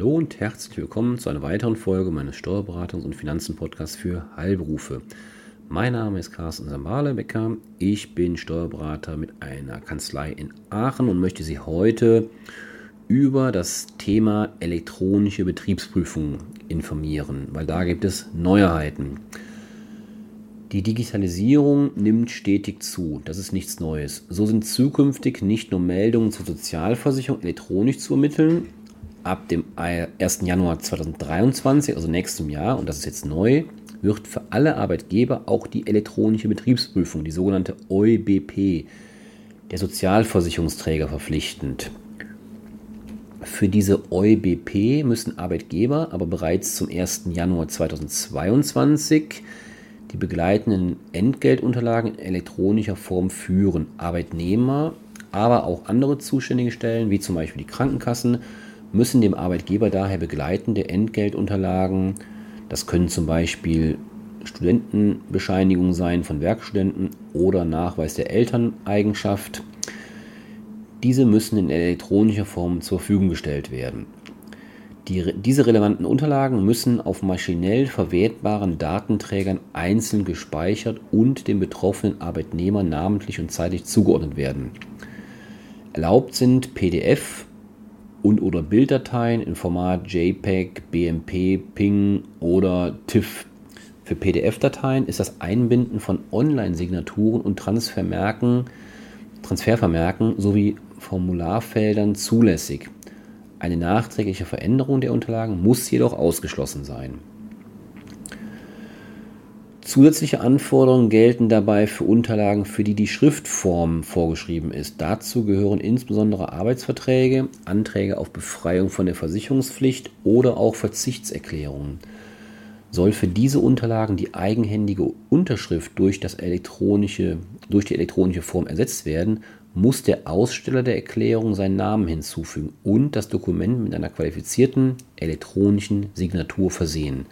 Hallo und herzlich willkommen zu einer weiteren Folge meines Steuerberatungs- und Finanzen-Podcasts für Heilberufe. Mein Name ist Carsten Sambale-Becker. Ich bin Steuerberater mit einer Kanzlei in Aachen und möchte Sie heute über das Thema elektronische Betriebsprüfung informieren, weil da gibt es Neuheiten. Die Digitalisierung nimmt stetig zu. Das ist nichts Neues. So sind zukünftig nicht nur Meldungen zur Sozialversicherung elektronisch zu ermitteln, ab dem 1. Januar 2023, also nächstem Jahr, und das ist jetzt neu, wird für alle Arbeitgeber auch die elektronische Betriebsprüfung, die sogenannte EuBP, der Sozialversicherungsträger verpflichtend. Für diese EuBP müssen Arbeitgeber aber bereits zum 1. Januar 2022 die begleitenden Entgeltunterlagen in elektronischer Form führen. Arbeitnehmer, aber auch andere zuständige Stellen, wie zum Beispiel die Krankenkassen, müssen dem Arbeitgeber daher begleitende Entgeltunterlagen, das können zum Beispiel Studentenbescheinigungen sein von Werkstudenten oder Nachweis der Elterneigenschaft, diese müssen in elektronischer Form zur Verfügung gestellt werden. Die, diese relevanten Unterlagen müssen auf maschinell verwertbaren Datenträgern einzeln gespeichert und dem betroffenen Arbeitnehmer namentlich und zeitlich zugeordnet werden. Erlaubt sind PDF, und oder Bilddateien im Format JPEG, BMP, PING oder TIFF. Für PDF-Dateien ist das Einbinden von Online-Signaturen und Transfermerken, Transfervermerken sowie Formularfeldern zulässig. Eine nachträgliche Veränderung der Unterlagen muss jedoch ausgeschlossen sein. Zusätzliche Anforderungen gelten dabei für Unterlagen, für die die Schriftform vorgeschrieben ist. Dazu gehören insbesondere Arbeitsverträge, Anträge auf Befreiung von der Versicherungspflicht oder auch Verzichtserklärungen. Soll für diese Unterlagen die eigenhändige Unterschrift durch, das elektronische, durch die elektronische Form ersetzt werden, muss der Aussteller der Erklärung seinen Namen hinzufügen und das Dokument mit einer qualifizierten elektronischen Signatur versehen.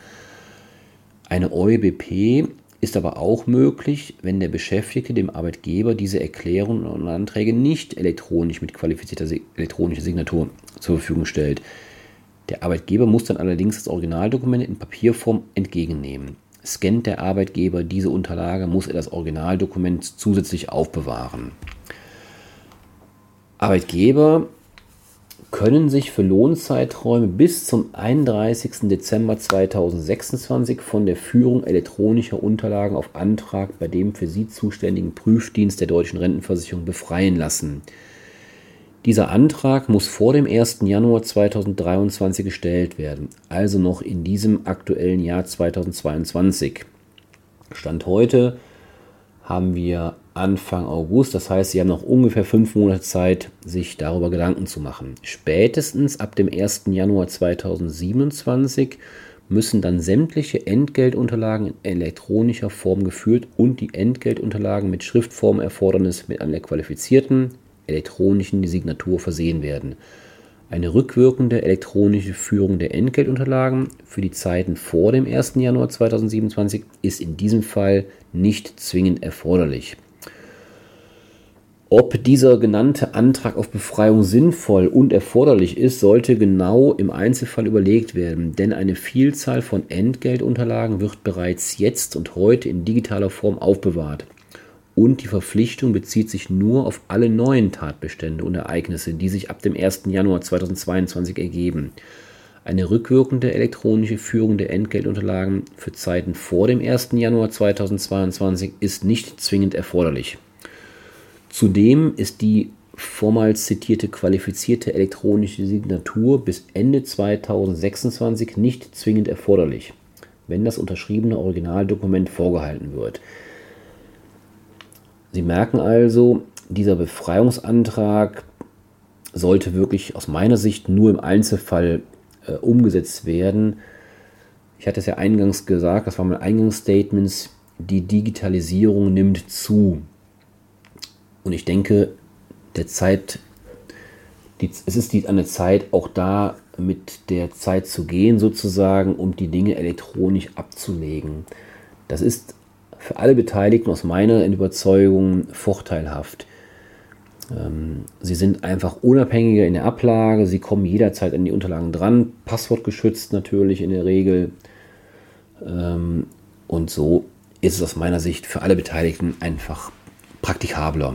Eine EuBP ist aber auch möglich, wenn der Beschäftigte dem Arbeitgeber diese Erklärungen und Anträge nicht elektronisch mit qualifizierter elektronischer Signatur zur Verfügung stellt. Der Arbeitgeber muss dann allerdings das Originaldokument in Papierform entgegennehmen. Scannt der Arbeitgeber diese Unterlage, muss er das Originaldokument zusätzlich aufbewahren. Arbeitgeber können sich für Lohnzeiträume bis zum 31. Dezember 2026 von der Führung elektronischer Unterlagen auf Antrag bei dem für sie zuständigen Prüfdienst der deutschen Rentenversicherung befreien lassen. Dieser Antrag muss vor dem 1. Januar 2023 gestellt werden, also noch in diesem aktuellen Jahr 2022. Stand heute haben wir Anfang August. Das heißt, Sie haben noch ungefähr fünf Monate Zeit, sich darüber Gedanken zu machen. Spätestens ab dem 1. Januar 2027 müssen dann sämtliche Entgeltunterlagen in elektronischer Form geführt und die Entgeltunterlagen mit Schriftformerfordernis mit einer qualifizierten elektronischen Signatur versehen werden. Eine rückwirkende elektronische Führung der Entgeltunterlagen für die Zeiten vor dem 1. Januar 2027 ist in diesem Fall nicht zwingend erforderlich. Ob dieser genannte Antrag auf Befreiung sinnvoll und erforderlich ist, sollte genau im Einzelfall überlegt werden, denn eine Vielzahl von Entgeltunterlagen wird bereits jetzt und heute in digitaler Form aufbewahrt. Und die Verpflichtung bezieht sich nur auf alle neuen Tatbestände und Ereignisse, die sich ab dem 1. Januar 2022 ergeben. Eine rückwirkende elektronische Führung der Entgeltunterlagen für Zeiten vor dem 1. Januar 2022 ist nicht zwingend erforderlich. Zudem ist die vormals zitierte qualifizierte elektronische Signatur bis Ende 2026 nicht zwingend erforderlich, wenn das unterschriebene Originaldokument vorgehalten wird. Sie merken also, dieser Befreiungsantrag sollte wirklich aus meiner Sicht nur im Einzelfall äh, umgesetzt werden. Ich hatte es ja eingangs gesagt, das war mein Eingangsstatements, die Digitalisierung nimmt zu. Und ich denke, der Zeit, die, es ist die, an der Zeit, auch da mit der Zeit zu gehen, sozusagen, um die Dinge elektronisch abzulegen. Das ist für alle Beteiligten aus meiner Überzeugung vorteilhaft. Ähm, sie sind einfach unabhängiger in der Ablage, sie kommen jederzeit an die Unterlagen dran, passwortgeschützt natürlich in der Regel. Ähm, und so ist es aus meiner Sicht für alle Beteiligten einfach praktikabler.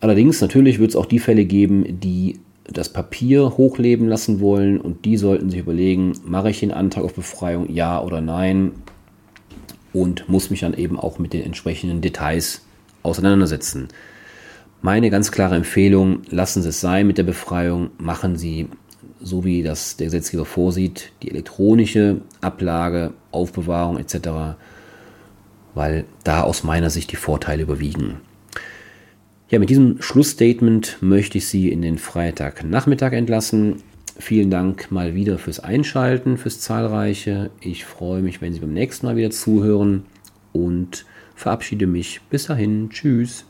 Allerdings natürlich wird es auch die Fälle geben, die das Papier hochleben lassen wollen und die sollten sich überlegen, mache ich den Antrag auf Befreiung, ja oder nein und muss mich dann eben auch mit den entsprechenden Details auseinandersetzen. Meine ganz klare Empfehlung, lassen Sie es sein mit der Befreiung, machen Sie, so wie das der Gesetzgeber vorsieht, die elektronische Ablage, Aufbewahrung etc., weil da aus meiner Sicht die Vorteile überwiegen. Ja, mit diesem Schlussstatement möchte ich Sie in den Freitagnachmittag entlassen. Vielen Dank mal wieder fürs Einschalten, fürs Zahlreiche. Ich freue mich, wenn Sie beim nächsten Mal wieder zuhören und verabschiede mich. Bis dahin. Tschüss.